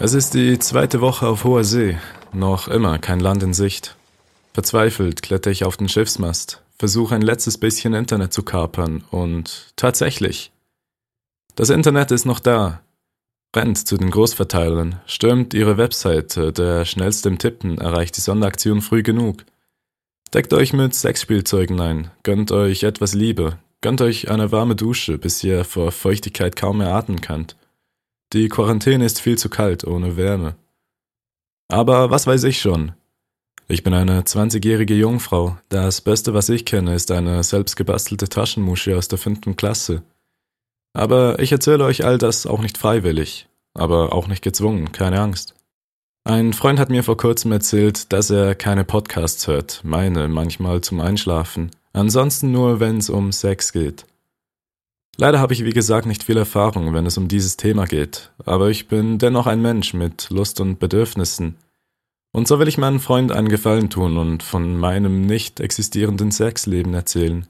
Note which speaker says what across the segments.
Speaker 1: Es ist die zweite Woche auf hoher See, noch immer kein Land in Sicht. Verzweifelt kletter ich auf den Schiffsmast, versuche ein letztes bisschen Internet zu kapern und tatsächlich. Das Internet ist noch da. Rennt zu den Großverteilern, stürmt ihre Webseite, der schnellste im Tippen erreicht die Sonderaktion früh genug. Deckt euch mit Sexspielzeugen ein, gönnt euch etwas Liebe, gönnt euch eine warme Dusche, bis ihr vor Feuchtigkeit kaum mehr atmen könnt. Die Quarantäne ist viel zu kalt ohne Wärme. Aber was weiß ich schon? Ich bin eine 20-jährige Jungfrau. Das Beste, was ich kenne, ist eine selbstgebastelte Taschenmusche aus der fünften Klasse. Aber ich erzähle euch all das auch nicht freiwillig, aber auch nicht gezwungen, keine Angst. Ein Freund hat mir vor kurzem erzählt, dass er keine Podcasts hört, meine manchmal zum Einschlafen, ansonsten nur, wenn es um Sex geht. Leider habe ich wie gesagt nicht viel Erfahrung, wenn es um dieses Thema geht, aber ich bin dennoch ein Mensch mit Lust und Bedürfnissen. Und so will ich meinem Freund einen Gefallen tun und von meinem nicht existierenden Sexleben erzählen.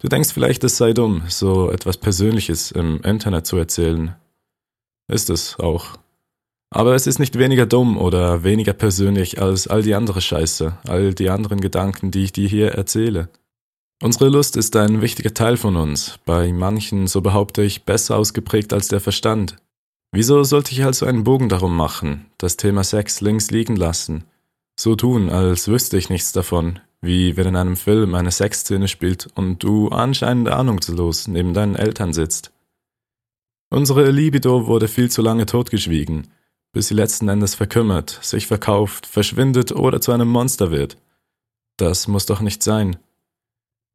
Speaker 1: Du denkst vielleicht, es sei dumm, so etwas Persönliches im Internet zu erzählen. Ist es auch. Aber es ist nicht weniger dumm oder weniger persönlich als all die andere Scheiße, all die anderen Gedanken, die ich dir hier erzähle. Unsere Lust ist ein wichtiger Teil von uns, bei manchen, so behaupte ich, besser ausgeprägt als der Verstand. Wieso sollte ich also einen Bogen darum machen, das Thema Sex links liegen lassen, so tun, als wüsste ich nichts davon, wie wenn in einem Film eine Sexszene spielt und du anscheinend ahnungslos neben deinen Eltern sitzt. Unsere Libido wurde viel zu lange totgeschwiegen, bis sie letzten Endes verkümmert, sich verkauft, verschwindet oder zu einem Monster wird. Das muss doch nicht sein.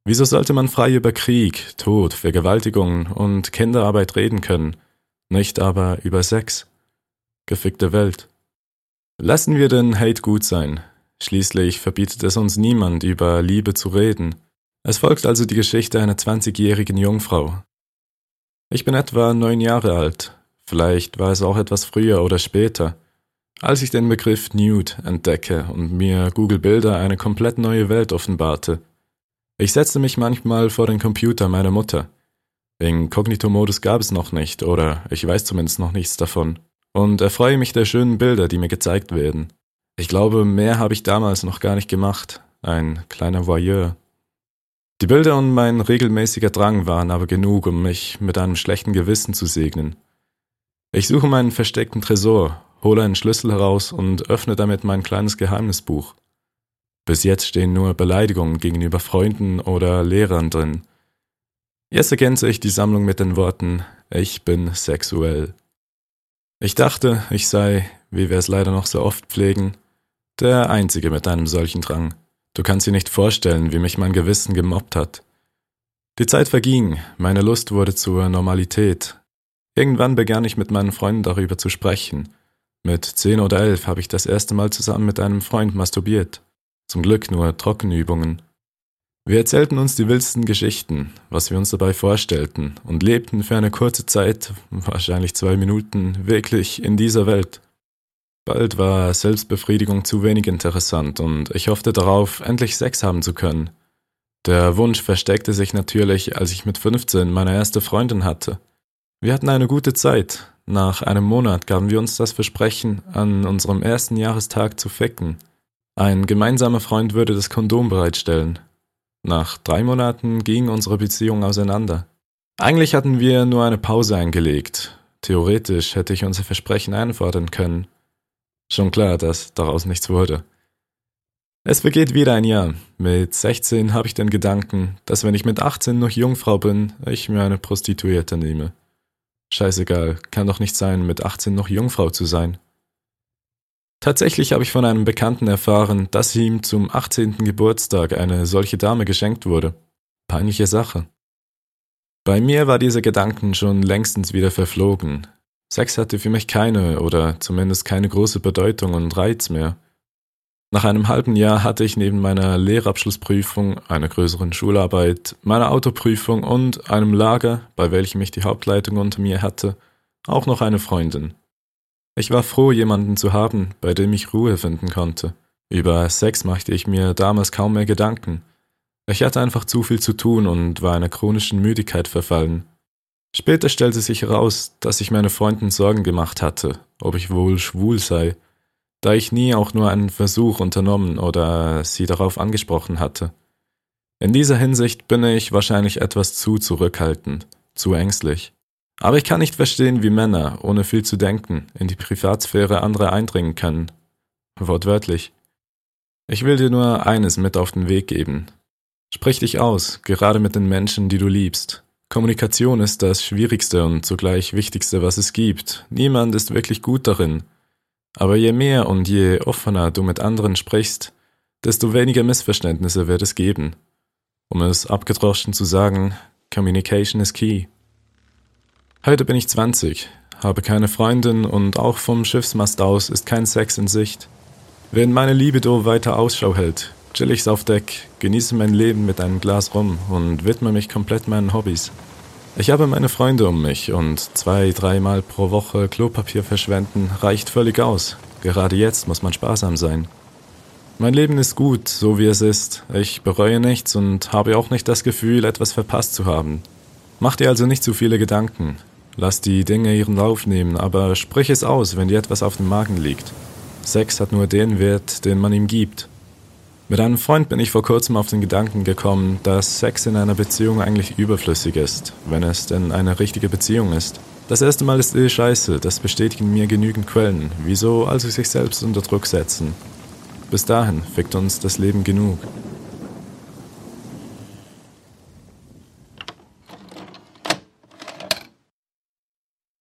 Speaker 1: Wieso sollte man frei über Krieg, Tod, Vergewaltigungen und Kinderarbeit reden können, nicht aber über Sex? Gefickte Welt. Lassen wir den Hate gut sein. Schließlich verbietet es uns niemand, über Liebe zu reden. Es folgt also die Geschichte einer 20-jährigen Jungfrau. Ich bin etwa neun Jahre alt. Vielleicht war es auch etwas früher oder später. Als ich den Begriff Nude entdecke und mir Google Bilder eine komplett neue Welt offenbarte, ich setzte mich manchmal vor den Computer meiner Mutter. Inkognito-Modus gab es noch nicht, oder ich weiß zumindest noch nichts davon, und erfreue mich der schönen Bilder, die mir gezeigt werden. Ich glaube, mehr habe ich damals noch gar nicht gemacht. Ein kleiner Voyeur. Die Bilder und mein regelmäßiger Drang waren aber genug, um mich mit einem schlechten Gewissen zu segnen. Ich suche meinen versteckten Tresor, hole einen Schlüssel heraus und öffne damit mein kleines Geheimnisbuch. Bis jetzt stehen nur Beleidigungen gegenüber Freunden oder Lehrern drin. Jetzt ergänze ich die Sammlung mit den Worten Ich bin sexuell. Ich dachte, ich sei, wie wir es leider noch so oft pflegen, der Einzige mit einem solchen Drang. Du kannst dir nicht vorstellen, wie mich mein Gewissen gemobbt hat. Die Zeit verging, meine Lust wurde zur Normalität. Irgendwann begann ich mit meinen Freunden darüber zu sprechen. Mit zehn oder elf habe ich das erste Mal zusammen mit einem Freund masturbiert. Zum Glück nur Trockenübungen. Wir erzählten uns die wildsten Geschichten, was wir uns dabei vorstellten, und lebten für eine kurze Zeit, wahrscheinlich zwei Minuten, wirklich in dieser Welt. Bald war Selbstbefriedigung zu wenig interessant und ich hoffte darauf, endlich Sex haben zu können. Der Wunsch versteckte sich natürlich, als ich mit 15 meine erste Freundin hatte. Wir hatten eine gute Zeit. Nach einem Monat gaben wir uns das Versprechen, an unserem ersten Jahrestag zu ficken. Ein gemeinsamer Freund würde das Kondom bereitstellen. Nach drei Monaten ging unsere Beziehung auseinander. Eigentlich hatten wir nur eine Pause eingelegt. Theoretisch hätte ich unser Versprechen einfordern können. Schon klar, dass daraus nichts wurde. Es vergeht wieder ein Jahr. Mit 16 habe ich den Gedanken, dass wenn ich mit 18 noch Jungfrau bin, ich mir eine Prostituierte nehme. Scheißegal, kann doch nicht sein, mit 18 noch Jungfrau zu sein. Tatsächlich habe ich von einem Bekannten erfahren, dass ihm zum 18. Geburtstag eine solche Dame geschenkt wurde. Peinliche Sache. Bei mir war dieser Gedanken schon längstens wieder verflogen. Sex hatte für mich keine oder zumindest keine große Bedeutung und Reiz mehr. Nach einem halben Jahr hatte ich neben meiner Lehrabschlussprüfung, einer größeren Schularbeit, meiner Autoprüfung und einem Lager, bei welchem ich die Hauptleitung unter mir hatte, auch noch eine Freundin. Ich war froh, jemanden zu haben, bei dem ich Ruhe finden konnte. Über Sex machte ich mir damals kaum mehr Gedanken. Ich hatte einfach zu viel zu tun und war einer chronischen Müdigkeit verfallen. Später stellte sich heraus, dass ich meine Freunden Sorgen gemacht hatte, ob ich wohl schwul sei, da ich nie auch nur einen Versuch unternommen oder sie darauf angesprochen hatte. In dieser Hinsicht bin ich wahrscheinlich etwas zu zurückhaltend, zu ängstlich. Aber ich kann nicht verstehen, wie Männer, ohne viel zu denken, in die Privatsphäre anderer eindringen können. Wortwörtlich. Ich will dir nur eines mit auf den Weg geben. Sprich dich aus, gerade mit den Menschen, die du liebst. Kommunikation ist das Schwierigste und zugleich Wichtigste, was es gibt. Niemand ist wirklich gut darin. Aber je mehr und je offener du mit anderen sprichst, desto weniger Missverständnisse wird es geben. Um es abgedroschen zu sagen, Communication is key. Heute bin ich 20, habe keine Freundin und auch vom Schiffsmast aus ist kein Sex in Sicht. Während meine Libido weiter Ausschau hält, chill ich's auf Deck, genieße mein Leben mit einem Glas rum und widme mich komplett meinen Hobbys. Ich habe meine Freunde um mich und zwei, dreimal pro Woche Klopapier verschwenden reicht völlig aus. Gerade jetzt muss man sparsam sein. Mein Leben ist gut, so wie es ist. Ich bereue nichts und habe auch nicht das Gefühl, etwas verpasst zu haben. Mach dir also nicht zu viele Gedanken. Lass die Dinge ihren Lauf nehmen, aber sprich es aus, wenn dir etwas auf dem Magen liegt. Sex hat nur den Wert, den man ihm gibt. Mit einem Freund bin ich vor kurzem auf den Gedanken gekommen, dass Sex in einer Beziehung eigentlich überflüssig ist, wenn es denn eine richtige Beziehung ist. Das erste Mal ist eh scheiße, das bestätigen mir genügend Quellen. Wieso also sich selbst unter Druck setzen? Bis dahin fickt uns das Leben genug.